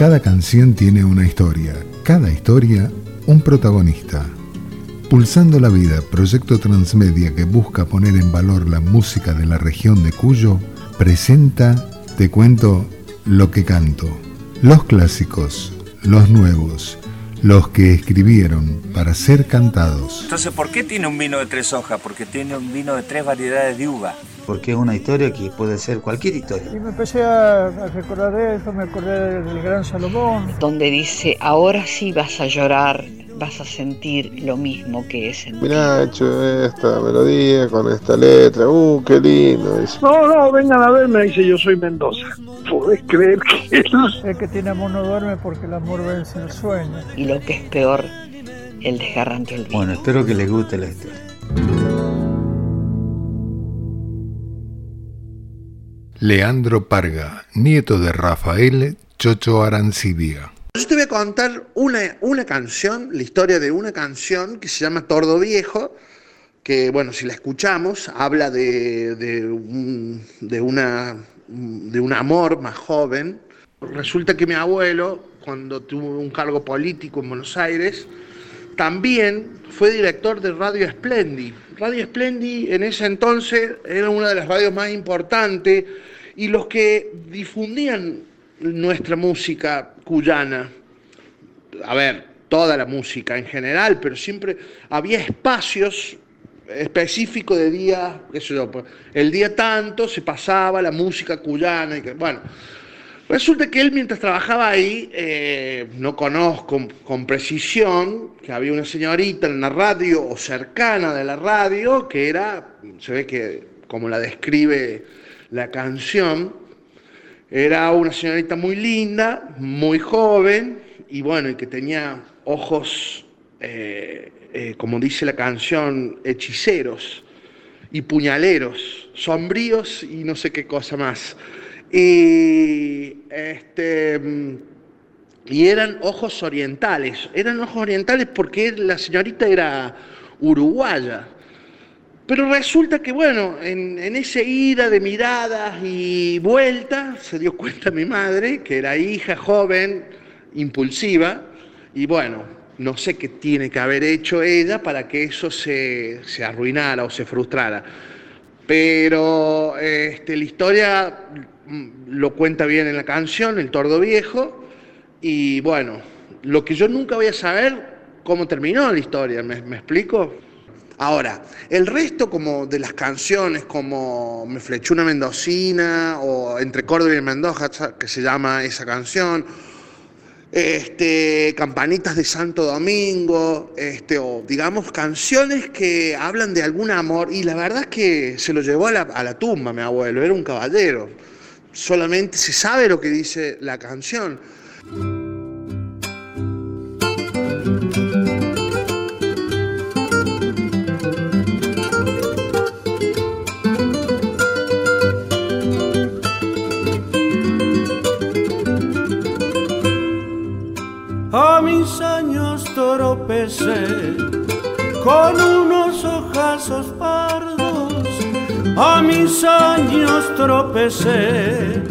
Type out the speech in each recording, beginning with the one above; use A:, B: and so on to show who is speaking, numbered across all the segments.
A: Cada canción tiene una historia, cada historia un protagonista. Pulsando la Vida, proyecto transmedia que busca poner en valor la música de la región de Cuyo, presenta Te cuento lo que canto. Los clásicos, los nuevos, los que escribieron para ser cantados.
B: Entonces, ¿por qué tiene un vino de tres hojas? Porque tiene un vino de tres variedades de uva.
C: Porque es una historia que puede ser cualquier historia.
D: Y me empecé a, recordar eso, me acordé del gran Salomón.
E: Donde dice, ahora sí vas a llorar vas a sentir lo mismo que es en
F: Mirá, hecho esta melodía con esta letra, uh, qué lindo.
G: No, no, vengan a verme, dice yo soy Mendoza. ¿Podés creer que
D: El que tiene amor no duerme porque el amor vence el sueño.
E: Y lo que es peor, el desgarrante olvido.
C: Bueno, espero que les guste la historia.
A: Leandro Parga, nieto de Rafael Chocho Arancibia.
H: Yo te voy a contar una, una canción, la historia de una canción que se llama Tordo Viejo, que bueno, si la escuchamos, habla de, de, un, una, de un amor más joven. Resulta que mi abuelo, cuando tuvo un cargo político en Buenos Aires, también fue director de Radio Splendi. Radio Splendi en ese entonces era una de las radios más importantes y los que difundían nuestra música cuyana, a ver, toda la música en general, pero siempre había espacios específicos de día, eso yo, pues, el día tanto se pasaba la música cuyana, y que, bueno, resulta que él mientras trabajaba ahí, eh, no conozco con precisión, que había una señorita en la radio o cercana de la radio, que era, se ve que como la describe la canción, era una señorita muy linda, muy joven y bueno, y que tenía ojos, eh, eh, como dice la canción, hechiceros y puñaleros, sombríos y no sé qué cosa más. Y, este, y eran ojos orientales, eran ojos orientales porque la señorita era uruguaya. Pero resulta que, bueno, en, ese ida de miradas y vueltas, se dio cuenta mi madre, que era hija joven, impulsiva, y bueno, no sé qué tiene que haber hecho ella para que eso se, arruinara o se frustrara. Pero este, la historia mm, lo cuenta bien en la canción, El Tordo Viejo, y bueno, lo que yo nunca voy a saber, cómo terminó la historia, ¿me, me explico? Ahora, el resto como de las canciones, como Me flechó una mendocina o Entre Córdoba y Mendoza, que se llama esa canción, este, Campanitas de Santo Domingo, este, o digamos canciones que hablan de algún amor, y la verdad es que se lo llevó a la, a la tumba mi abuelo, era un caballero, solamente se sabe lo que dice la canción.
I: Con unos ojazos pardos. A mis años tropecé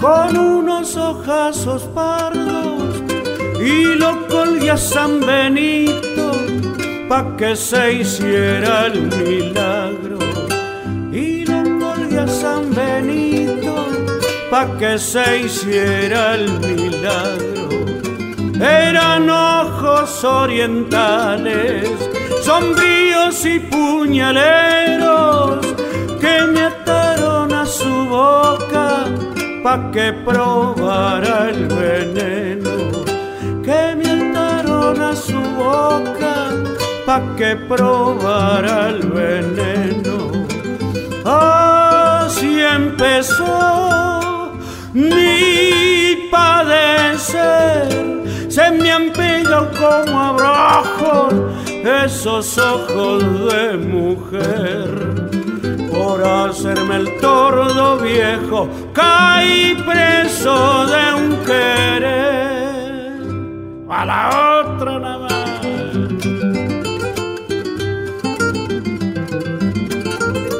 I: con unos ojazos pardos y lo colgué a San Benito pa' que se hiciera el milagro. Y lo colgué a San Benito pa' que se hiciera el milagro eran ojos orientales, sombríos y puñaleros, que me ataron a su boca pa' que probara el veneno, que me ataron a su boca pa' que probara el veneno. Así empezó mi padecer se me han pegado como abajo esos ojos de mujer. Por hacerme el tordo viejo, caí preso de un querer. A la otra nada más.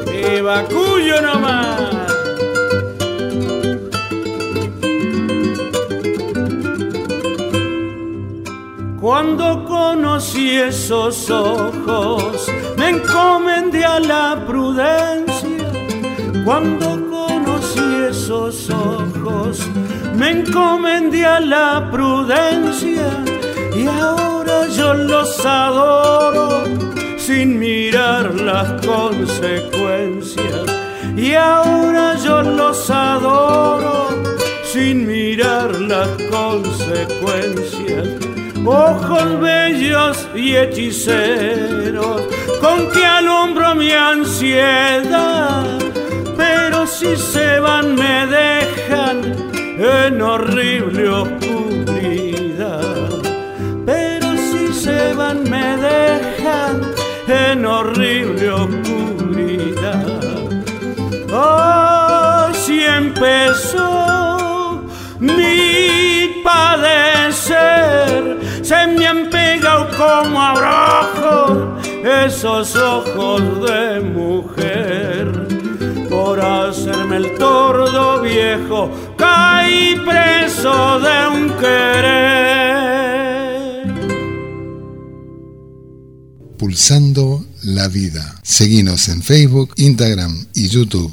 I: Y vacuyo nomás. Cuando conocí esos ojos, me encomendé a la prudencia. Cuando conocí esos ojos, me encomendé a la prudencia. Y ahora yo los adoro sin mirar las consecuencias. Y ahora yo los adoro sin mirar las consecuencias. Ojos bellos y hechiceros, con que alumbro mi ansiedad. Pero si se van me dejan en horrible oscuridad. Pero si se van me dejan en horrible oscuridad. Hoy si empezó se me han pegado como abrajo esos ojos de mujer. Por hacerme el tordo viejo, caí preso de un querer.
A: Pulsando la vida. Seguinos en Facebook, Instagram y YouTube.